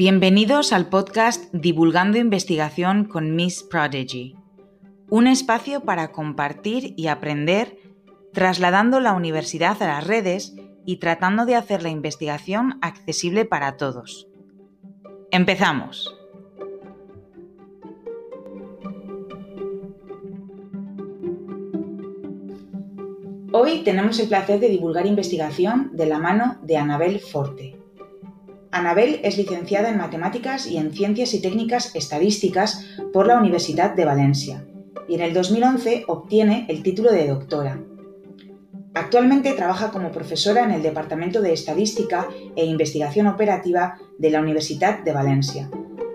Bienvenidos al podcast Divulgando Investigación con Miss Prodigy, un espacio para compartir y aprender trasladando la universidad a las redes y tratando de hacer la investigación accesible para todos. Empezamos. Hoy tenemos el placer de divulgar investigación de la mano de Anabel Forte. Anabel es licenciada en Matemáticas y en Ciencias y Técnicas Estadísticas por la Universidad de Valencia y en el 2011 obtiene el título de doctora. Actualmente trabaja como profesora en el Departamento de Estadística e Investigación Operativa de la Universidad de Valencia,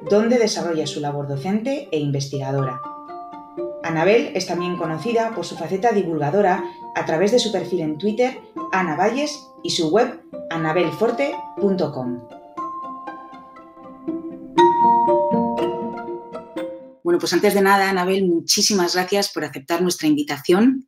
donde desarrolla su labor docente e investigadora. Anabel es también conocida por su faceta divulgadora a través de su perfil en Twitter, Ana Valles, y su web, anabelforte.com. Bueno, pues antes de nada, Anabel, muchísimas gracias por aceptar nuestra invitación.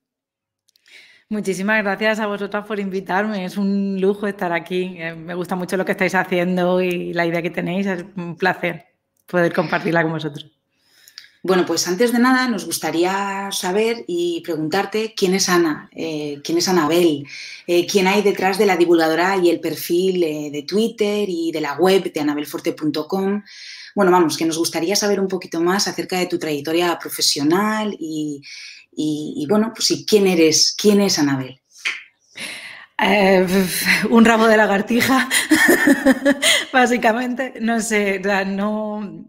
Muchísimas gracias a vosotras por invitarme. Es un lujo estar aquí. Eh, me gusta mucho lo que estáis haciendo y la idea que tenéis. Es un placer poder compartirla con vosotros. Bueno, pues antes de nada nos gustaría saber y preguntarte quién es Ana, eh, quién es Anabel, eh, quién hay detrás de la divulgadora y el perfil de Twitter y de la web de anabelforte.com. Bueno, vamos, que nos gustaría saber un poquito más acerca de tu trayectoria profesional y, bueno, pues sí, quién eres, quién es Anabel. Eh, un rabo de lagartija, básicamente. No sé, no,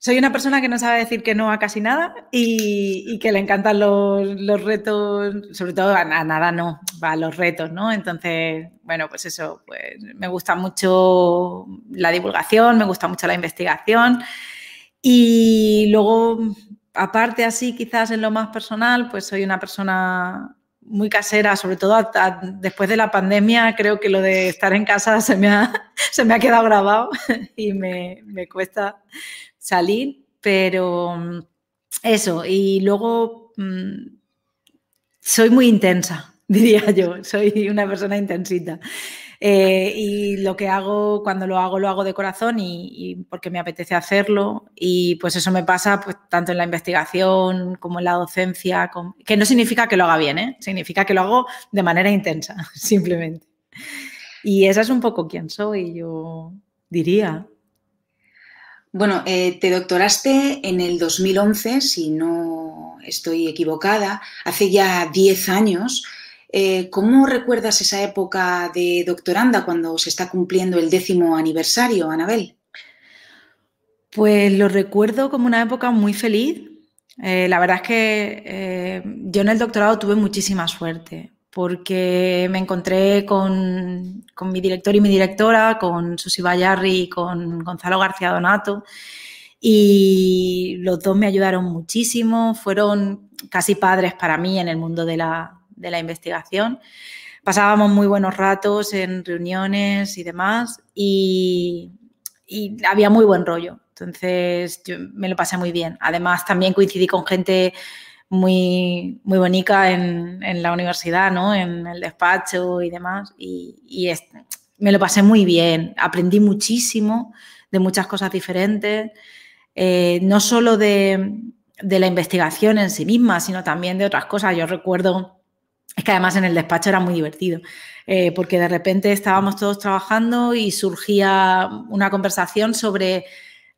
soy una persona que no sabe decir que no a casi nada y, que le encantan los, retos, sobre todo a, nada no, a los retos, ¿no? Entonces, bueno, pues eso, pues me gusta mucho la divulgación, me gusta mucho la investigación y luego, aparte así, quizás en lo más personal, pues soy una persona muy casera, sobre todo después de la pandemia, creo que lo de estar en casa se me ha, quedado grabado y me cuesta salir, pero mm, eso, y luego mm, soy muy intensa, diría yo, soy una persona intensita. Eh, y lo que hago, cuando lo hago, lo hago de corazón y, porque me apetece hacerlo. Y pues eso me pasa pues, tanto en la investigación como en la docencia, que no significa que lo haga bien, ¿eh? significa que lo hago de manera intensa, simplemente. Y esa es un poco quién soy, yo diría. Bueno, eh, te doctoraste en el 2011, si no estoy equivocada, hace ya 10 años. Eh, ¿Cómo recuerdas esa época de doctoranda cuando se está cumpliendo el décimo aniversario, Anabel? Pues lo recuerdo como una época muy feliz. Eh, la verdad es que yo en el doctorado tuve muchísima suerte porque me encontré con, mi director y mi directora, con Susi Bayarri y con Gonzalo García Donato, y los dos me ayudaron muchísimo, fueron casi padres para mí en el mundo de la, investigación. Pasábamos muy buenos ratos en reuniones y demás, y, y había muy buen rollo. Entonces, yo me lo pasé muy bien. Además, también coincidí con gente muy, muy bonita en, la universidad, ¿no? En el despacho y demás. Y, me lo pasé muy bien. Aprendí muchísimo de muchas cosas diferentes, eh, no solo de, la investigación en sí misma, sino también de otras cosas. Yo recuerdo, es que además en el despacho era muy divertido, eh, porque de repente estábamos todos trabajando y surgía una conversación sobre,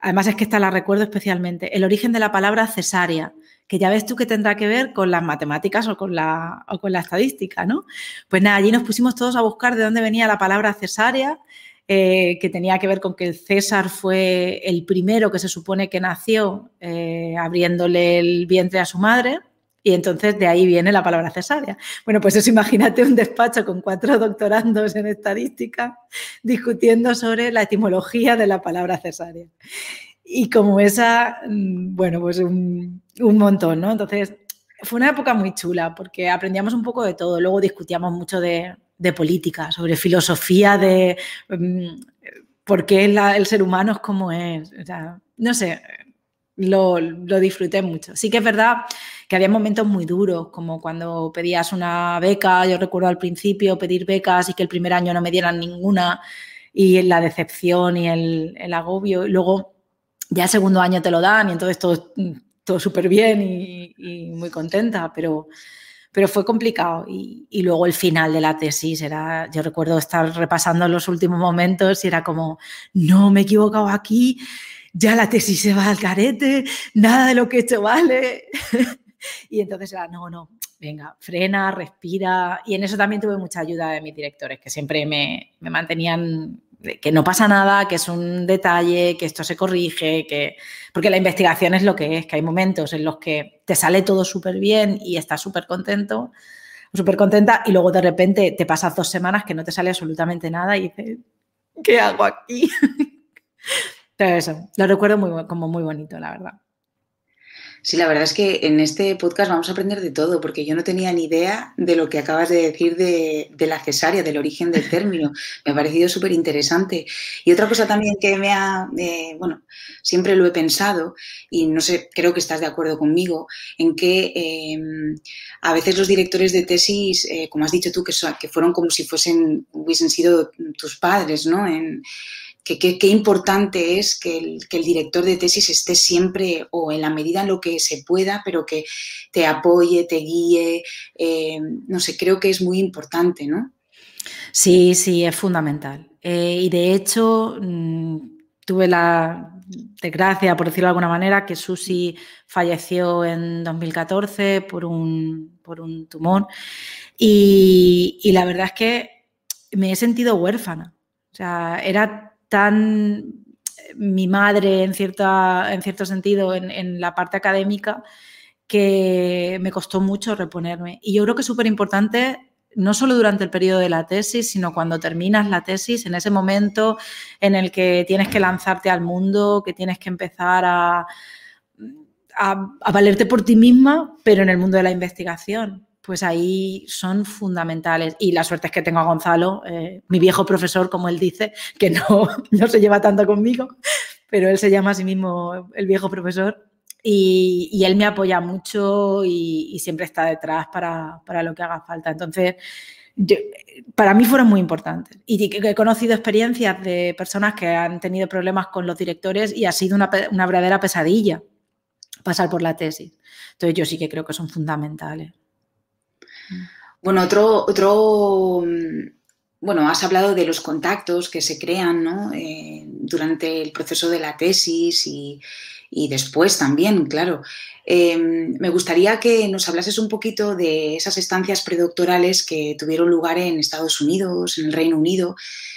además es que esta la recuerdo especialmente, el origen de la palabra cesárea que ya ves tú que tendrá que ver con las matemáticas o con la, con la estadística, ¿no? Pues nada, allí nos pusimos todos a buscar de dónde venía la palabra cesárea, eh, que tenía que ver con que César fue el primero que se supone que nació eh, abriéndole el vientre a su madre. Y entonces de ahí viene la palabra cesárea. Bueno, pues eso imagínate un despacho con cuatro doctorandos en estadística discutiendo sobre la etimología de la palabra cesárea. Y como esa, mm, bueno, pues un, montón, ¿no? Entonces, fue una época muy chula porque aprendíamos un poco de todo. Luego discutíamos mucho de, política, sobre filosofía, de mm, por qué el ser humano es como es. O sea, no sé, lo, lo, disfruté mucho. Sí que es verdad que había momentos muy duros, como cuando pedías una beca, yo recuerdo al principio pedir becas y que el primer año no me dieran ninguna y la decepción y el, agobio. Y luego ya el segundo año te lo dan y entonces todo, todo súper bien y, y, muy contenta, pero, pero fue complicado. Y, y, luego el final de la tesis era, yo recuerdo estar repasando los últimos momentos y era como, no, me he equivocado aquí, ya la tesis se va al carete, nada de lo que he hecho vale. y entonces era, no, no, venga, frena, respira. Y en eso también tuve mucha ayuda de mis directores, que siempre me, me mantenían que no pasa nada, que es un detalle, que esto se corrige, que... porque la investigación es lo que es, que hay momentos en los que te sale todo súper bien y estás súper contento, súper contenta, y luego de repente te pasas dos semanas que no te sale absolutamente nada y dices, ¿qué hago aquí? Eso, lo recuerdo muy, como muy bonito, la verdad. Sí, la verdad es que en este podcast vamos a aprender de todo, porque yo no tenía ni idea de lo que acabas de decir de, la cesárea, del origen del término. Me ha parecido súper interesante. Y otra cosa también que me ha, eh, bueno, siempre lo he pensado, y no sé, creo que estás de acuerdo conmigo, en que em, a veces los directores de tesis, eh, como has dicho tú, que, que fueron como si fuesen, hubiesen sido tus padres, ¿no? En, qué importante es que el, director de tesis esté siempre o en la medida en lo que se pueda, pero que te apoye, te guíe. Eh, no sé, creo que es muy importante, ¿no? Sí, sí, es fundamental. Eh, y de hecho, mm, tuve la desgracia, por decirlo de alguna manera, que Susi falleció en 2014 por un, por un tumor. Y, y la verdad es que me he sentido huérfana. O sea, era tan mi madre en, cierta, en cierto sentido en, la parte académica que me costó mucho reponerme. Y yo creo que es súper importante, no solo durante el periodo de la tesis, sino cuando terminas la tesis, en ese momento en el que tienes que lanzarte al mundo, que tienes que empezar a, a valerte por ti misma, pero en el mundo de la investigación pues ahí son fundamentales. Y la suerte es que tengo a Gonzalo, eh, mi viejo profesor, como él dice, que no, no se lleva tanto conmigo, pero él se llama a sí mismo el viejo profesor. Y, él me apoya mucho y, siempre está detrás para, lo que haga falta. Entonces, para mí fueron muy importantes. Y he conocido experiencias de personas que han tenido problemas con los directores y ha sido una, una verdadera pesadilla pasar por la tesis. Entonces, yo sí que creo que son fundamentales. Bueno, otro, otro, mm, bueno, has hablado de los contactos que se crean eh, durante el proceso de la tesis y, después también, claro. Em, me gustaría que nos hablases un poquito de esas estancias predoctorales que tuvieron lugar en Estados Unidos, en el Reino Unido.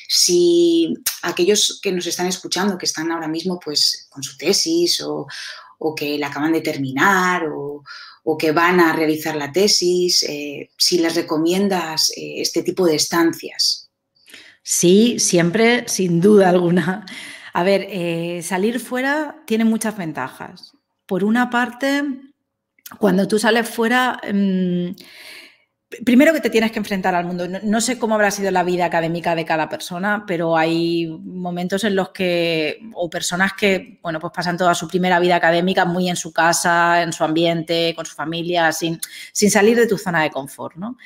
Si aquellos que nos están escuchando, que están ahora mismo pues, con su tesis o, o que la acaban de terminar o, o que van a realizar la tesis, eh, si les recomiendas eh, este tipo de estancias. Sí, siempre, sin duda alguna. A ver, eh, salir fuera tiene muchas ventajas. Por una parte, cuando tú sales fuera, mm, Primero que te tienes que enfrentar al mundo. No, sé cómo habrá sido la vida académica de cada persona, pero hay momentos en los que, o personas que, bueno, pues pasan toda su primera vida académica muy en su casa, en su ambiente, con su familia, sin, salir de tu zona de confort, ¿no?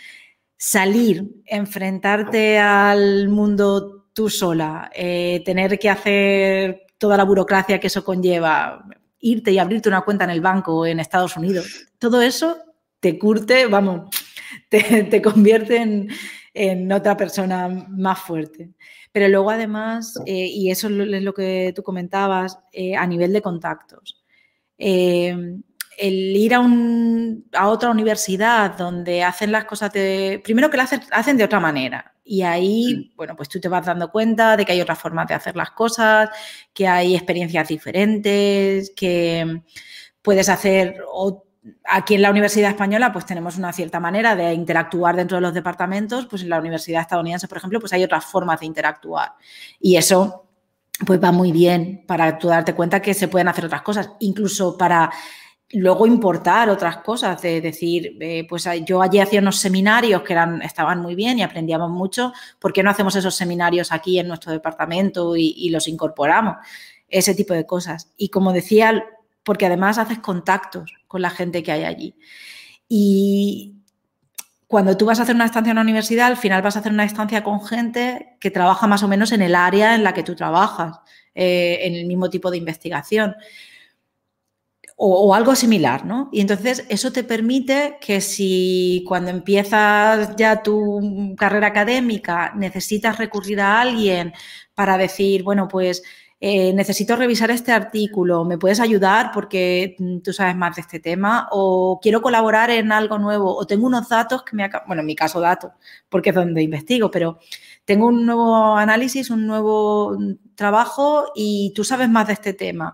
Salir, enfrentarte al mundo tú sola, eh, tener que hacer toda la burocracia que eso conlleva, irte y abrirte una cuenta en el banco en Estados Unidos, todo eso te curte, vamos, te, convierte en, otra persona más fuerte. Pero luego además, eh, y eso es lo que tú comentabas, eh, a nivel de contactos. Eh, el ir a, a, otra universidad donde hacen las cosas de... Primero que las hacen, hacen de otra manera. Y ahí, bueno, pues tú te vas dando cuenta de que hay otras formas de hacer las cosas, que hay experiencias diferentes, que puedes hacer aquí en la Universidad Española pues tenemos una cierta manera de interactuar dentro de los departamentos, pues en la Universidad estadounidense, por ejemplo, pues hay otras formas de interactuar. Y eso pues va muy bien para tú darte cuenta que se pueden hacer otras cosas, incluso para luego importar otras cosas, de decir, eh, pues yo allí hacía unos seminarios que eran, estaban muy bien y aprendíamos mucho, ¿por qué no hacemos esos seminarios aquí en nuestro departamento y, y los incorporamos? Ese tipo de cosas. Y como decía, porque además haces contactos con la gente que hay allí. Y cuando tú vas a hacer una estancia en la universidad, al final vas a hacer una estancia con gente que trabaja más o menos en el área en la que tú trabajas, eh, en el mismo tipo de investigación. O, algo similar, ¿no? Y entonces eso te permite que si cuando empiezas ya tu carrera académica necesitas recurrir a alguien para decir, bueno, pues eh, necesito revisar este artículo, ¿me puedes ayudar porque mm, tú sabes más de este tema? O quiero colaborar en algo nuevo, o tengo unos datos que me... Bueno, en mi caso datos, porque es donde investigo, pero tengo un nuevo análisis, un nuevo mm, trabajo y tú sabes más de este tema.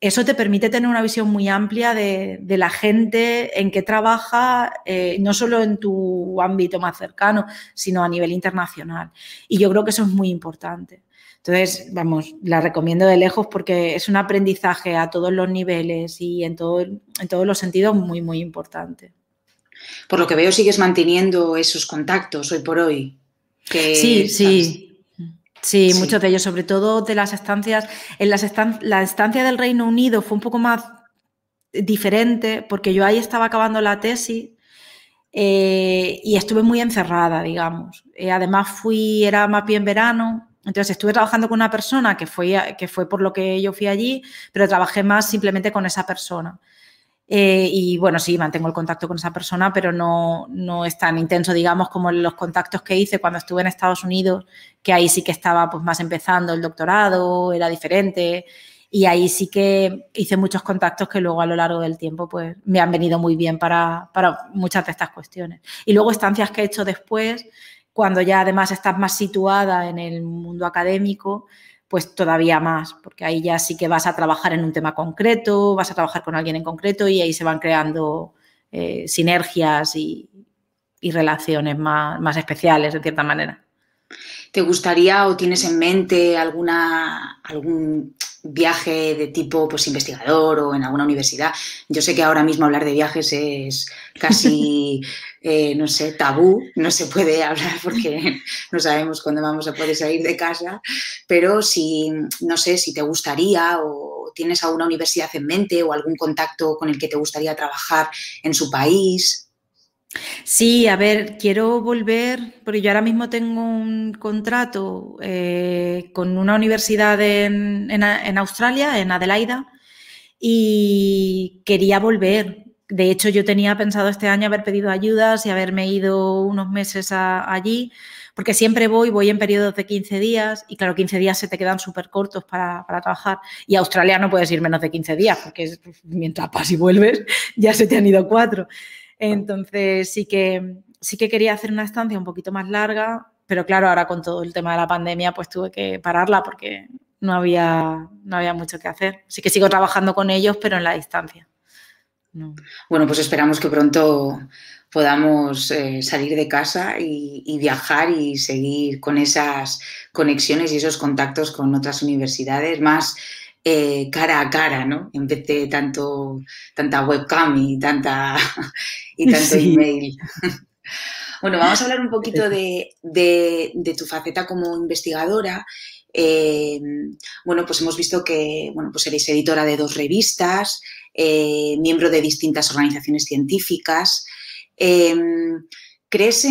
Eso te permite tener una visión muy amplia de, la gente en que trabaja, eh, no solo en tu ámbito más cercano, sino a nivel internacional. Y yo creo que eso es muy importante. Entonces, vamos, la recomiendo de lejos porque es un aprendizaje a todos los niveles y en, todo, en todos los sentidos muy, muy importante. Por lo que veo, sigues manteniendo esos contactos hoy por hoy. sí, sí. Sí, muchos de ellos, sobre todo de las estancias. En las la estancia del Reino Unido fue un poco más diferente porque yo ahí estaba acabando la tesis eh, y estuve muy encerrada, digamos. Eh, además fui, era más bien verano, entonces estuve trabajando con una persona que fue, que fue por lo que yo fui allí, pero trabajé más simplemente con esa persona. Eh, y bueno, sí, mantengo el contacto con esa persona, pero no, no, es tan intenso, digamos, como los contactos que hice cuando estuve en Estados Unidos, que ahí sí que estaba pues, más empezando el doctorado, era diferente. Y ahí sí que hice muchos contactos que luego a lo largo del tiempo pues, me han venido muy bien para, para muchas de estas cuestiones. Y luego estancias que he hecho después, cuando ya además estás más situada en el mundo académico, pues todavía más, porque ahí ya sí que vas a trabajar en un tema concreto, vas a trabajar con alguien en concreto y ahí se van creando eh, sinergias y, relaciones más, más, especiales, de cierta manera. ¿Te gustaría o tienes en mente alguna, algún viaje de tipo pues, investigador o en alguna universidad. Yo sé que ahora mismo hablar de viajes es casi, eh, no sé, tabú, no se puede hablar porque no sabemos cuándo vamos a poder salir de casa, pero si, no sé, si te gustaría o tienes alguna universidad en mente o algún contacto con el que te gustaría trabajar en su país. Sí, a ver, quiero volver, porque yo ahora mismo tengo un contrato eh, con una universidad en, Australia, en Adelaida, y quería volver. De hecho, yo tenía pensado este año haber pedido ayudas y haberme ido unos meses allí, porque siempre voy, voy en periodos de 15 días, y claro, 15 días se te quedan súper cortos para, para, trabajar, y a Australia no puedes ir menos de 15 días, porque mientras vas y vuelves ya se te han ido cuatro. Entonces sí que, sí que quería hacer una estancia un poquito más larga, pero claro, ahora con todo el tema de la pandemia pues tuve que pararla porque no había, no había mucho que hacer. Sí que sigo trabajando con ellos, pero en la distancia. Bueno, pues esperamos que pronto podamos eh, salir de casa y, viajar y seguir con esas conexiones y esos contactos con otras universidades más eh, cara a cara, ¿no? En vez de tanto, tanta webcam y, tanta, y tanto email. bueno, vamos a hablar un poquito de, tu faceta como investigadora. Eh, bueno, pues hemos visto que bueno, pues eres editora de dos revistas, eh, miembro de distintas organizaciones científicas. ¿Crees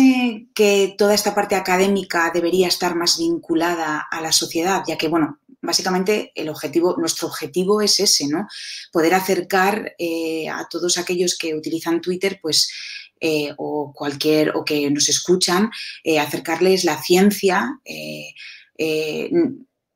que toda esta parte académica debería estar más vinculada a la sociedad? Ya que, bueno, básicamente el objetivo, nuestro objetivo es ese, ¿no? Poder acercar eh, a todos aquellos que utilizan Twitter, pues, eh, o cualquier, o que nos escuchan, eh, acercarles la ciencia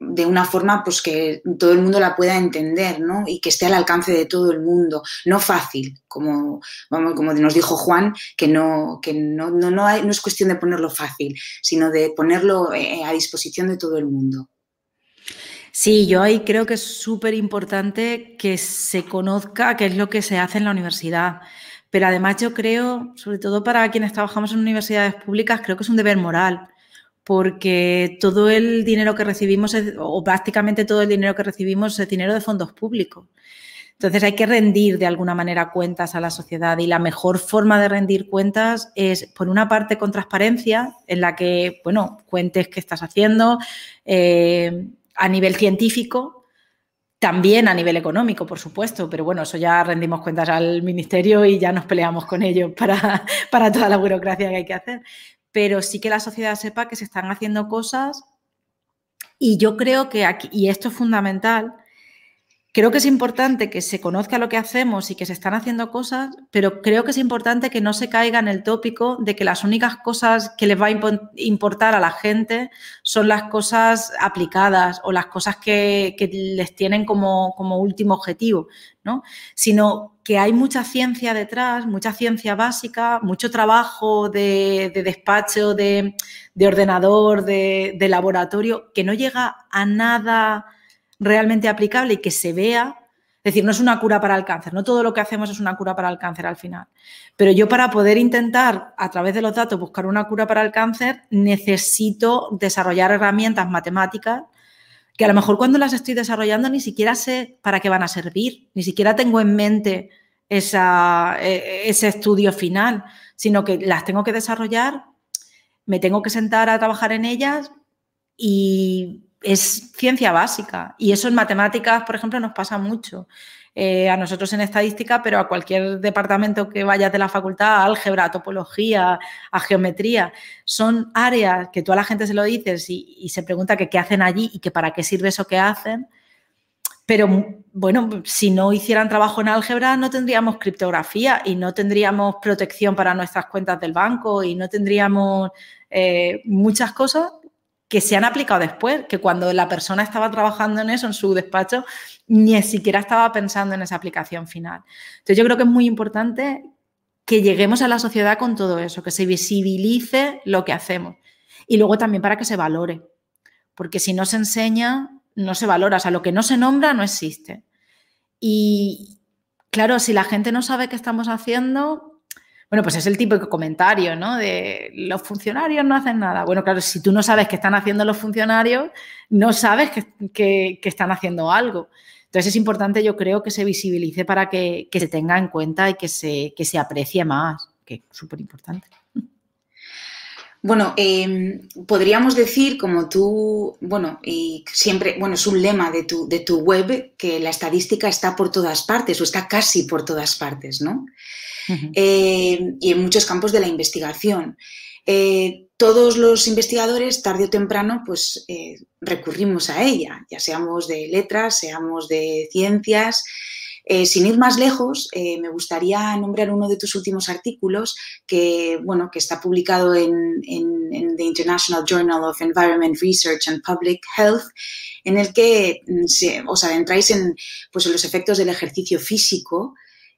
de una forma pues que todo el mundo la pueda entender, ¿no? Y que esté al alcance de todo el mundo. No fácil, como, vamos, como nos dijo Juan, que no, que no, no, no, no es cuestión de ponerlo fácil, sino de ponerlo a disposición de todo el mundo. Sí, yo ahí creo que es súper importante que se conozca qué es lo que se hace en la universidad. Pero además yo creo, sobre todo para quienes trabajamos en universidades públicas, creo que es un deber moral, porque todo el dinero que recibimos, o prácticamente todo el dinero que recibimos, es dinero de fondos públicos. Entonces hay que rendir de alguna manera cuentas a la sociedad y la mejor forma de rendir cuentas es, por una parte, con transparencia, en la que, bueno, cuentes qué estás haciendo, eh, a nivel científico, También a nivel económico, por supuesto, pero bueno, eso ya rendimos cuentas al ministerio y ya nos peleamos con ellos para, para toda la burocracia que hay que hacer. Pero sí que la sociedad sepa que se están haciendo cosas y yo creo que aquí, y esto es fundamental, Creo que es importante que se conozca lo que hacemos y que se están haciendo cosas, pero creo que es importante que no se caiga en el tópico de que las únicas cosas que les va a importar a la gente son las cosas aplicadas o las cosas que, les tienen como, último objetivo, ¿no? Sino que hay mucha ciencia detrás, mucha ciencia básica, mucho trabajo de, despacho, de, ordenador, de laboratorio, que no llega a nada realmente aplicable y que se vea. Es decir, no es una cura para el cáncer, no todo lo que hacemos es una cura para el cáncer al final. Pero yo para poder intentar, a través de los datos, buscar una cura para el cáncer, necesito desarrollar herramientas matemáticas que a lo mejor cuando las estoy desarrollando ni siquiera sé para qué van a servir, ni siquiera tengo en mente esa, e, ese estudio final, sino que las tengo que desarrollar, me tengo que sentar a trabajar en ellas y es ciencia básica y eso en matemáticas, por ejemplo, nos pasa mucho. Eh, a nosotros en estadística, pero a cualquier departamento que vayas de la facultad, álgebra, topología, a geometría, son áreas que tú a la gente se lo dices y, se pregunta que qué hacen allí y que para qué sirve eso que hacen. Pero bueno, si no hicieran trabajo en álgebra, no tendríamos criptografía y no tendríamos protección para nuestras cuentas del banco y no tendríamos eh, muchas cosas que se han aplicado después, que cuando la persona estaba trabajando en eso, en su despacho, ni siquiera estaba pensando en esa aplicación final. Entonces yo creo que es muy importante que lleguemos a la sociedad con todo eso, que se visibilice lo que hacemos y luego también para que se valore, porque si no se enseña, no se valora, o sea, lo que no se nombra no existe. Y claro, si la gente no sabe qué estamos haciendo, bueno, pues es el típico comentario, ¿no? De los funcionarios no hacen nada. Bueno, claro, si tú no sabes qué están haciendo los funcionarios, no sabes que, están haciendo algo. Entonces es importante, yo creo, que se visibilice para que, se tenga en cuenta y que se, aprecie más, que es súper importante. Bueno, em, podríamos decir, como tú, bueno, y siempre, bueno, es un lema de tu web, que la estadística está por todas partes o está casi por todas partes, ¿no? Eh, y en muchos campos de la investigación. Eh, todos los investigadores, tarde o temprano, pues eh, recurrimos a ella, ya seamos de letras, seamos de ciencias. sin ir más lejos, me gustaría nombrar uno de tus últimos artículos que, bueno, que está publicado en, en, The International Journal of Environment Research and Public Health, en el que mm, se, os adentráis en, pues, en los efectos del ejercicio físico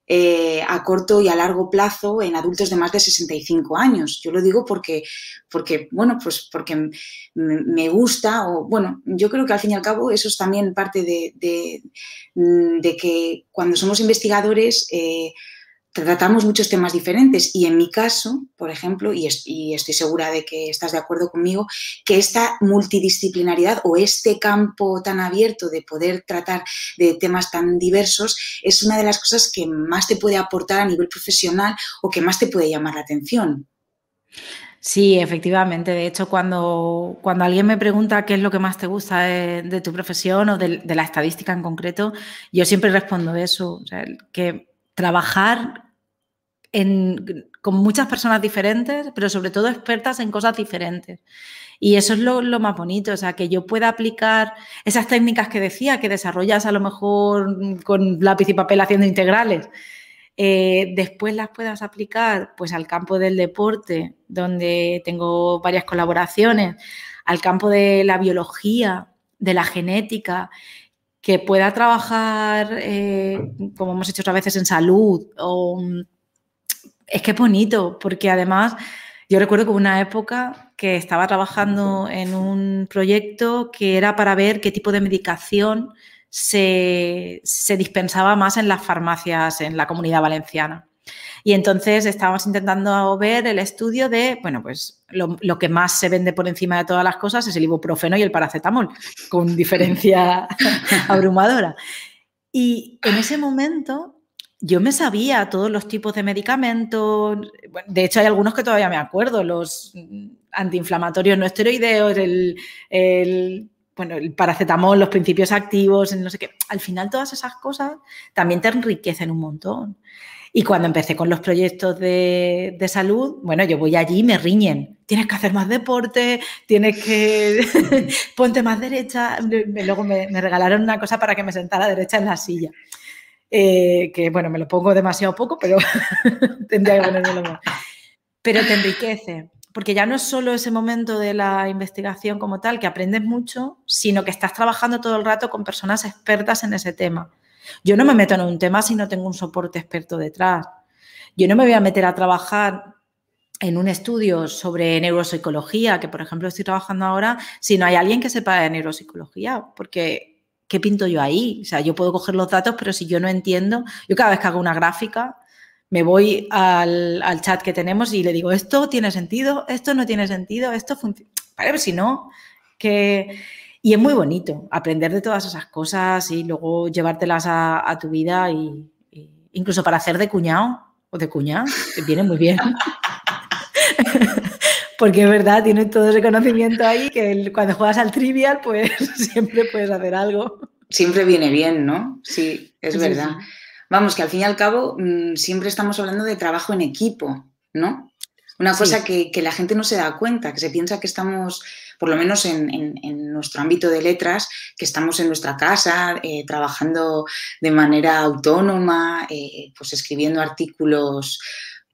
eh, a corto y a largo plazo en adultos de más de 65 años. Yo lo digo porque, porque bueno, pues porque me gusta o, bueno, yo creo que al fin y al cabo eso es también parte de, de, que cuando somos investigadores eh, tratamos muchos temas diferentes y en mi caso, por ejemplo, y, estoy segura de que estás de acuerdo conmigo, que esta multidisciplinaridad o este campo tan abierto de poder tratar de temas tan diversos es una de las cosas que más te puede aportar a nivel profesional o que más te puede llamar la atención. Sí, efectivamente. De hecho, cuando, cuando alguien me pregunta qué es lo que más te gusta de, tu profesión o de, la estadística en concreto, yo siempre respondo eso, que trabajar con muchas personas diferentes, pero sobre todo expertas en cosas diferentes. Y eso es lo, más bonito, o sea, que yo pueda aplicar esas técnicas que decía, que desarrollas a lo mejor con lápiz y papel haciendo integrales, eh, después las puedas aplicar pues al campo del deporte, donde tengo varias colaboraciones, al campo de la biología, de la genética, que pueda trabajar, eh, como hemos hecho otras veces, en salud o es que es bonito, porque además yo recuerdo que una época que estaba trabajando en un proyecto que era para ver qué tipo de medicación se, dispensaba más en las farmacias en la comunidad valenciana. Y entonces estábamos intentando ver el estudio de, bueno, pues lo, lo, que más se vende por encima de todas las cosas es el ibuprofeno y el paracetamol, con diferencia abrumadora. Y en ese momento yo me sabía todos los tipos de medicamentos, de hecho hay algunos que todavía me acuerdo, los antiinflamatorios no esteroideos, el, bueno, el paracetamol, los principios activos, no sé qué. Al final todas esas cosas también te enriquecen un montón. Y cuando empecé con los proyectos de, salud, bueno, yo voy allí y me riñen. Tienes que hacer más deporte, tienes que ponte más derecha. Luego me, regalaron una cosa para que me sentara derecha en la silla. Eh, que bueno, me lo pongo demasiado poco, pero tendría que ponérmelo más. Pero te enriquece porque ya no es solo ese momento de la investigación como tal, que aprendes mucho, sino que estás trabajando todo el rato con personas expertas en ese tema. Yo no me meto en un tema si no tengo un soporte experto detrás. Yo no me voy a meter a trabajar en un estudio sobre neuropsicología, que por ejemplo estoy trabajando ahora, si no hay alguien que sepa de neuropsicología, porque ¿qué pinto yo ahí? O sea, yo puedo coger los datos, pero si yo no entiendo, yo cada vez que hago una gráfica, me voy al, chat que tenemos y le digo, esto tiene sentido, esto no tiene sentido, esto funciona. Para ver si no, que... Y es muy bonito aprender de todas esas cosas y luego llevártelas a, tu vida y, incluso para hacer de cuñado o de cuñada, viene muy bien. Porque es verdad, tienes todo ese conocimiento ahí que cuando juegas al trivial, pues siempre puedes hacer algo. Siempre viene bien, ¿no? Sí, es verdad. Vamos, que al fin y al cabo mm, siempre estamos hablando de trabajo en equipo, ¿no? Una cosa que, la gente no se da cuenta, que se piensa que estamos, por lo menos en, nuestro ámbito de letras, que estamos en nuestra casa eh, trabajando de manera autónoma, eh, pues escribiendo artículos,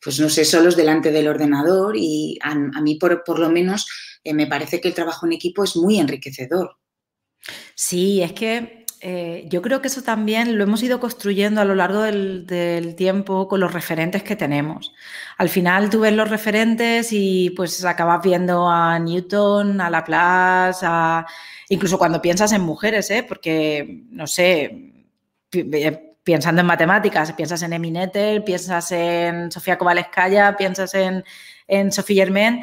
pues no sé, solos delante del ordenador y a, mí por, por, lo menos eh, me parece que el trabajo en equipo es muy enriquecedor. Sí, es que eh, yo creo que eso también lo hemos ido construyendo a lo largo del, tiempo con los referentes que tenemos. Al final tú ves los referentes y pues acabas viendo a Newton, a Laplace, a... incluso cuando piensas en mujeres, ¿eh? porque, no sé, pensando en matemáticas, piensas en Emineter, piensas en Sofía Kovalevskaya, piensas en, Sophie Germain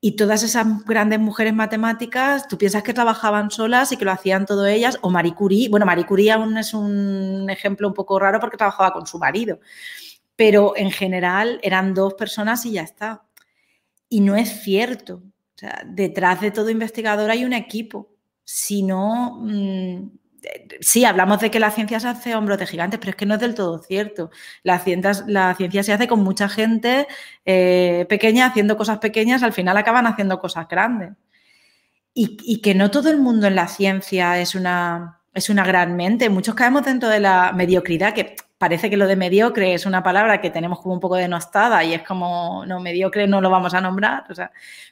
y todas esas grandes mujeres matemáticas, tú piensas que trabajaban solas y que lo hacían todo ellas, o Marie Curie, bueno, Marie Curie aún es un ejemplo un poco raro porque trabajaba con su marido, pero en general eran dos personas y ya está. Y no es cierto. Detrás de todo investigador hay un equipo. Si no, mm, sí, hablamos de que la ciencia se hace hombros de gigantes, pero es que no es del todo cierto. La ciencia, la ciencia se hace con mucha gente eh, pequeña haciendo cosas pequeñas, al final acaban haciendo cosas grandes. Y, que no todo el mundo en la ciencia es una, es una gran mente. Muchos caemos dentro de la mediocridad, que parece que lo de mediocre es una palabra que tenemos como un poco denostada y es como, no, mediocre no lo vamos a nombrar.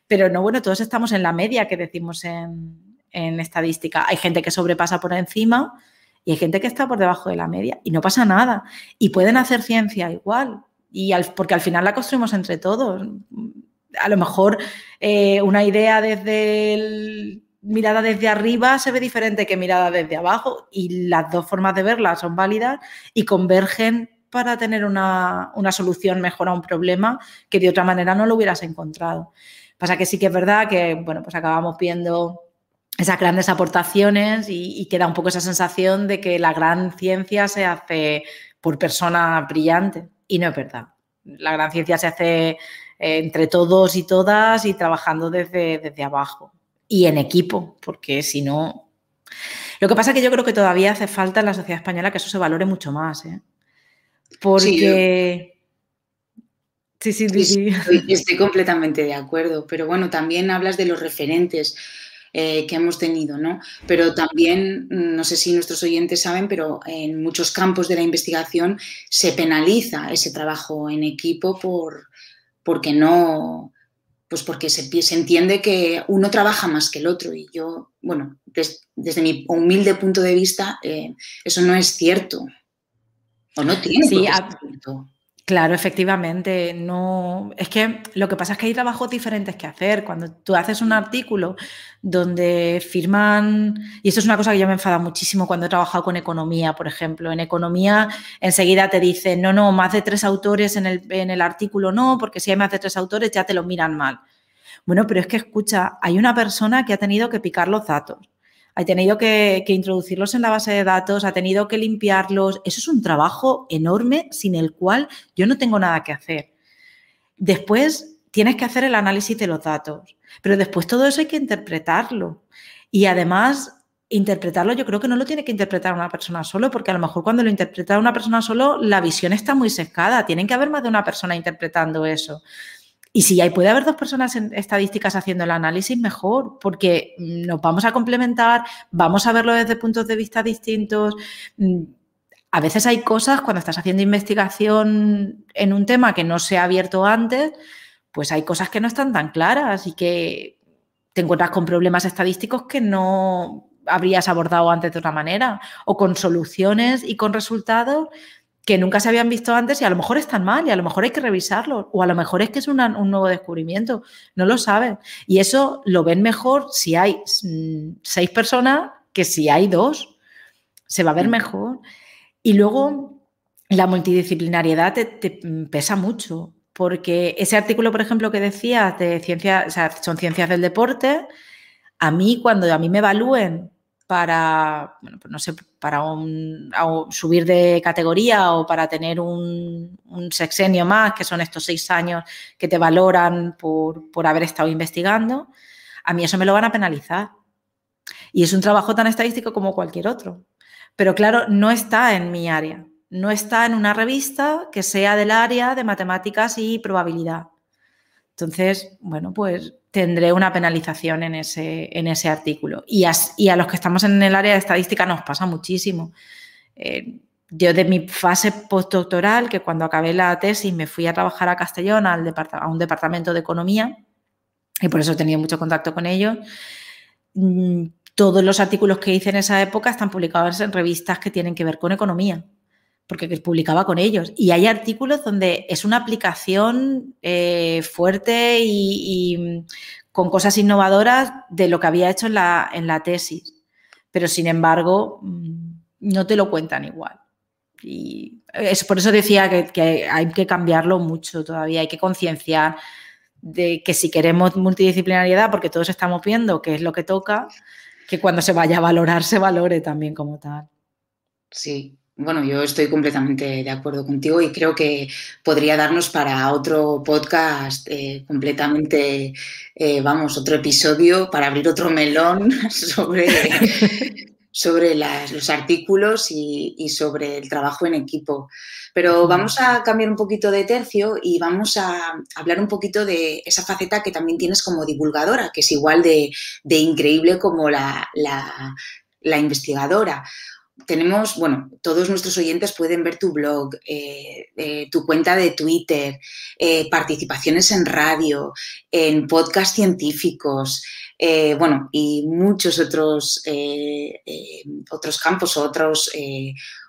pero no, bueno, todos estamos en la media que decimos en, en estadística. Hay gente que sobrepasa por encima y hay gente que está por debajo de la media y no pasa nada. Y pueden hacer ciencia igual, y porque al final la construimos entre todos. A lo mejor eh, una idea desde mirada desde arriba se ve diferente que mirada desde abajo y las dos formas de verla son válidas y convergen para tener una, una, solución mejor a un problema que de otra manera no lo hubieras encontrado. Pasa que sí que es verdad que, bueno, pues acabamos viendo esas grandes aportaciones y, queda un poco esa sensación de que la gran ciencia se hace por persona brillante y no es verdad. La gran ciencia se hace eh, entre todos y todas y trabajando desde, desde abajo y en equipo, porque si no... Lo que pasa es que yo creo que todavía hace falta en la sociedad española que eso se valore mucho más, ¿eh? Porque... Sí, sí, sí, estoy completamente de acuerdo, pero bueno, también hablas de los referentes. Eh, que hemos tenido, ¿no? Pero también, no sé si nuestros oyentes saben, pero en muchos campos de la investigación se penaliza ese trabajo en equipo por, porque no, pues porque se, se entiende que uno trabaja más que el otro y yo, bueno, desde mi humilde punto de vista, eh, eso no es cierto. O no tiene sí, cierto. Claro, efectivamente. No, es que lo que pasa es que hay trabajos diferentes que hacer. Cuando tú haces un artículo donde firman, y eso es una cosa que yo me enfada muchísimo cuando he trabajado con economía, por ejemplo. En economía enseguida te dicen, no, no, más de tres autores en el, en el artículo no, porque si hay más de tres autores ya te lo miran mal. Bueno, pero es que escucha, hay una persona que ha tenido que picar los datos ha tenido que, introducirlos en la base de datos, ha tenido que limpiarlos. Eso es un trabajo enorme sin el cual yo no tengo nada que hacer. Después tienes que hacer el análisis de los datos, pero después todo eso hay que interpretarlo. Y además interpretarlo yo creo que no lo tiene que interpretar una persona solo, porque a lo mejor cuando lo interpreta una persona solo, la visión está muy sesgada. Tienen que haber más de una persona interpretando eso. Y si hay, puede haber dos personas en estadísticas haciendo el análisis, mejor, porque nos vamos a complementar, vamos a verlo desde puntos de vista distintos. Mm, a veces hay cosas cuando estás haciendo investigación en un tema que no se ha abierto antes, pues hay cosas que no están tan claras y que te encuentras con problemas estadísticos que no habrías abordado antes de otra manera o con soluciones y con resultados que nunca se habían visto antes y a lo mejor están mal y a lo mejor hay que revisarlo o a lo mejor es que es un nuevo descubrimiento, no lo saben. Y eso lo ven mejor si hay mm, seis personas que si hay dos, se va a ver mm. mejor. Y luego la multidisciplinariedad te, pesa mucho porque ese artículo, por ejemplo, que decía de ciencias, son ciencias del deporte, a mí cuando a mí me evalúen para, pues no sé, para subir de categoría o para tener un, sexenio más, que son estos seis años que te valoran por, por haber estado investigando, a mí eso me lo van a penalizar. Y es un trabajo tan estadístico como cualquier otro. Pero claro, no está en mi área, no está en una revista que sea del área de matemáticas y probabilidad. Entonces, bueno, pues tendré una penalización en ese, en ese artículo. Y a, los que estamos en el área de estadística nos pasa muchísimo. Eh, yo de mi fase postdoctoral, que cuando acabé la tesis me fui a trabajar a Castellón, al a un departamento de economía, y por eso he tenido mucho contacto con ellos, mm, todos los artículos que hice en esa época están publicados en revistas que tienen que ver con economía porque publicaba con ellos. Y hay artículos donde es una aplicación eh, fuerte y, mm, con cosas innovadoras de lo que había hecho en la, en la tesis. Pero sin embargo, mm, no te lo cuentan igual. Y es por eso decía que, que hay que cambiarlo mucho todavía, hay que concienciar de que si queremos multidisciplinariedad, porque todos estamos viendo qué es lo que toca, que cuando se vaya a valorar se valore también como tal. Sí, bueno, yo estoy completamente de acuerdo contigo y creo que podría darnos para otro podcast eh, completamente, eh, vamos, otro episodio para abrir otro melón sobre, sobre los artículos y, sobre el trabajo en equipo. Pero vamos a cambiar un poquito de tercio y vamos a hablar un poquito de esa faceta que también tienes como divulgadora, que es igual de, increíble como la, la investigadora tenemos, bueno, todos nuestros oyentes pueden ver tu blog, eh, eh, tu cuenta de Twitter, eh, participaciones en radio, en podcast científicos, bueno, y muchos otros, otros campos, otros,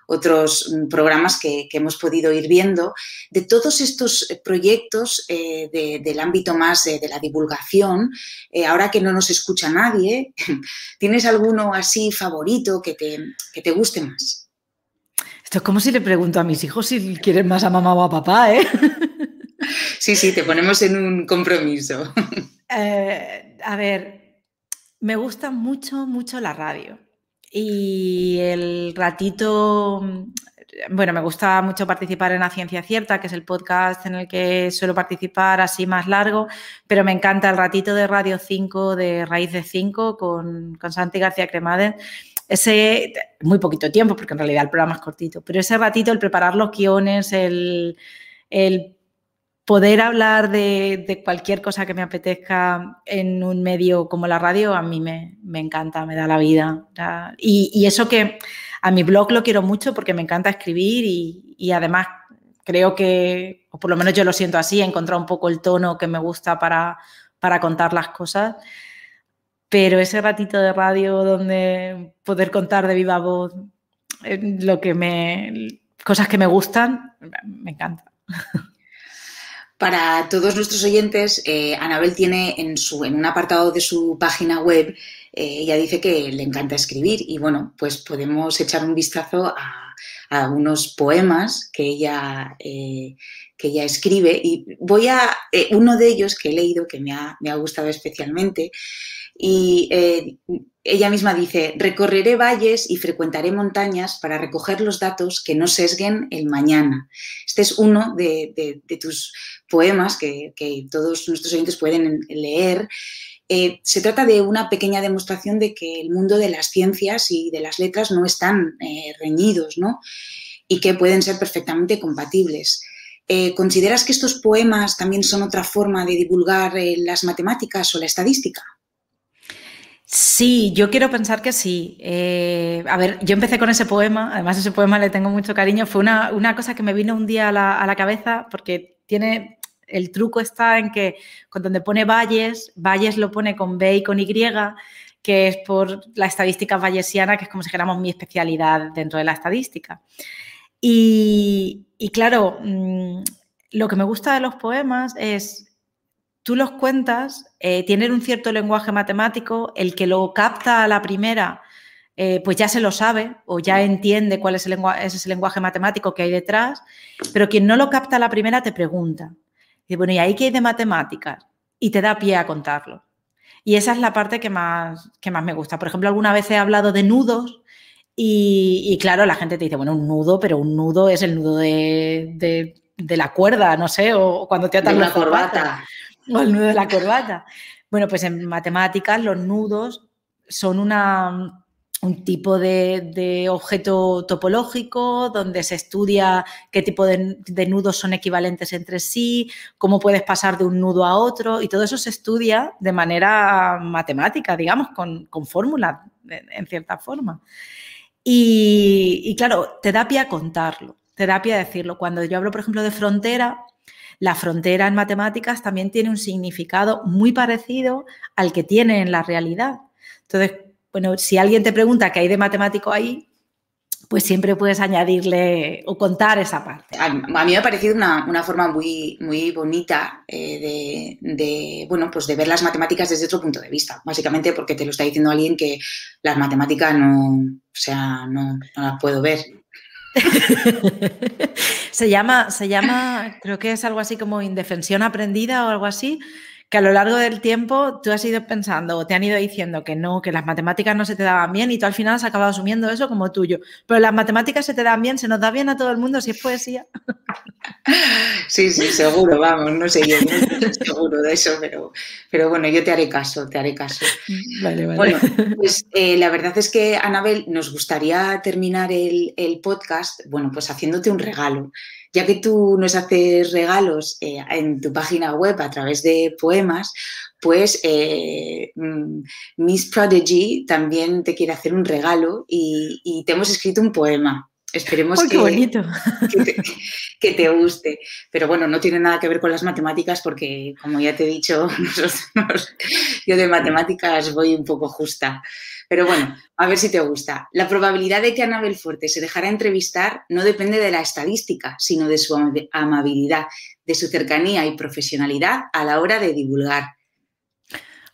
otros mm, programas que, hemos podido ir viendo, de todos estos eh, proyectos eh, del ámbito más de la divulgación, eh, ahora que no nos escucha nadie, ¿tienes alguno así favorito que te, que te guste más? Esto es como si le pregunto a mis hijos si quieren más a mamá o a papá, ¿eh? Sí, sí, te ponemos en un compromiso. a ver, me gusta mucho, mucho la radio. Y el ratito, bueno, me gusta mucho participar en La Ciencia Cierta, que es el podcast en el que suelo participar así más largo, pero me encanta el ratito de Radio 5, de Raíz de 5, con, con Santi García Cremades. Ese, muy poquito tiempo, porque en realidad el programa es cortito, pero ese ratito, el preparar los guiones, el, el poder hablar de, cualquier cosa que me apetezca en un medio como la radio, a mí me, encanta, me da la vida. Y, eso que a mi blog lo quiero mucho porque me encanta escribir y, además creo que, o por lo menos yo lo siento así, he encontrado un poco el tono que me gusta para, para contar las cosas. Pero ese ratito de radio donde poder contar de viva voz eh, lo que me, cosas que me gustan, me encanta. Para todos nuestros oyentes, eh, Anabel tiene en, un apartado de su página web, eh, ella dice que le encanta escribir y bueno, pues podemos echar un vistazo a, unos poemas que ella, eh, que ella escribe. Y voy a, uno de ellos que he leído que me ha, me ha gustado especialmente y ella misma dice, recorreré valles y frecuentaré montañas para recoger los datos que no sesguen el mañana. Este es uno de, tus poemas que, todos nuestros oyentes pueden leer eh, se trata de una pequeña demostración de que el mundo de las ciencias y de las letras no están eh, reñidos, ¿no? Y que pueden ser perfectamente compatibles. Eh, ¿Consideras que estos poemas también son otra forma de divulgar las matemáticas o la estadística? Sí, yo quiero pensar que sí. a ver, yo empecé con ese poema, además ese poema le tengo mucho cariño, fue una, cosa que me vino un día a la, a la cabeza porque tiene, el truco está en que con donde pone Valles, Valles lo pone con B y con Y, que es por la estadística bayesiana, que es como si dijéramos mi especialidad dentro de la estadística. Y, claro, mm, lo que me gusta de los poemas es, tú los cuentas, eh, tienen un cierto lenguaje matemático, el que lo capta a la primera, eh, pues ya se lo sabe o ya entiende cuál es, el es ese lenguaje matemático que hay detrás, pero quien no lo capta a la primera te pregunta. Y bueno, ¿y ahí qué hay de matemáticas? Y te da pie a contarlo. Y esa es la parte que más, que más me gusta. Por ejemplo, alguna vez he hablado de nudos y, claro, la gente te dice, bueno, un nudo, pero un nudo es el nudo de, la cuerda, no sé, o cuando te atan la corbata. O el nudo de la corbata. Bueno, pues en matemáticas los nudos son una, un tipo de, objeto topológico donde se estudia qué tipo de, nudos son equivalentes entre sí, cómo puedes pasar de un nudo a otro y todo eso se estudia de manera matemática, digamos, con, con fórmulas en cierta forma. Y, claro, te da pie a contarlo, te da pie a decirlo. Cuando yo hablo, por ejemplo, de frontera, la frontera en matemáticas también tiene un significado muy parecido al que tiene en la realidad. Entonces, bueno, si alguien te pregunta qué hay de matemático ahí, pues siempre puedes añadirle o contar esa parte. A, mí me ha parecido una, forma muy, muy bonita eh, de, bueno, pues de ver las matemáticas desde otro punto de vista, básicamente porque te lo está diciendo alguien que las matemáticas no, o sea, no, las puedo ver. se llama, se llama, creo que es algo así como indefensión aprendida o algo así, que a lo largo del tiempo tú has ido pensando o te han ido diciendo que no, que las matemáticas no se te daban bien y tú al final has acabado asumiendo eso como tuyo. Pero las matemáticas se te dan bien, se nos da bien a todo el mundo si es poesía. Sí, sí, seguro, vamos, no sé yo, no estoy seguro de eso, pero, pero bueno, yo te haré caso, te haré caso. Vale, vale. Bueno, pues eh, la verdad es que, Anabel, nos gustaría terminar el, el podcast, bueno, pues haciéndote un regalo ya que tú nos haces regalos eh, en tu página web a través de poemas, pues eh, mm, Miss Prodigy también te quiere hacer un regalo y, te hemos escrito un poema. Esperemos que, bonito. Que, te, guste. Pero bueno, no tiene nada que ver con las matemáticas porque, como ya te he dicho, yo de matemáticas voy un poco justa. Pero bueno, a ver si te gusta. La probabilidad de que Anabel Fuerte se dejara entrevistar no depende de la estadística, sino de su amabilidad, de su cercanía y profesionalidad a la hora de divulgar.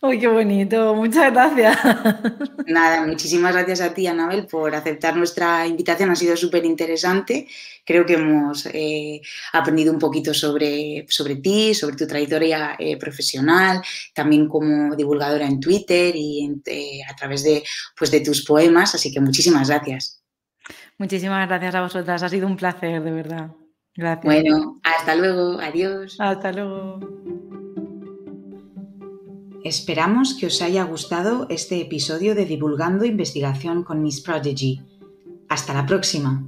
Uy, qué bonito, muchas gracias. Nada, muchísimas gracias a ti, Anabel, por aceptar nuestra invitación. Ha sido súper interesante. Creo que hemos eh, aprendido un poquito sobre, sobre ti, sobre tu trayectoria eh, profesional, también como divulgadora en Twitter y eh, a través de, pues, de tus poemas. Así que muchísimas gracias. Muchísimas gracias a vosotras. Ha sido un placer, de verdad. Gracias. Bueno, hasta luego. Adiós. Hasta luego. Esperamos que os haya gustado este episodio de Divulgando Investigación con Miss Prodigy. Hasta la próxima.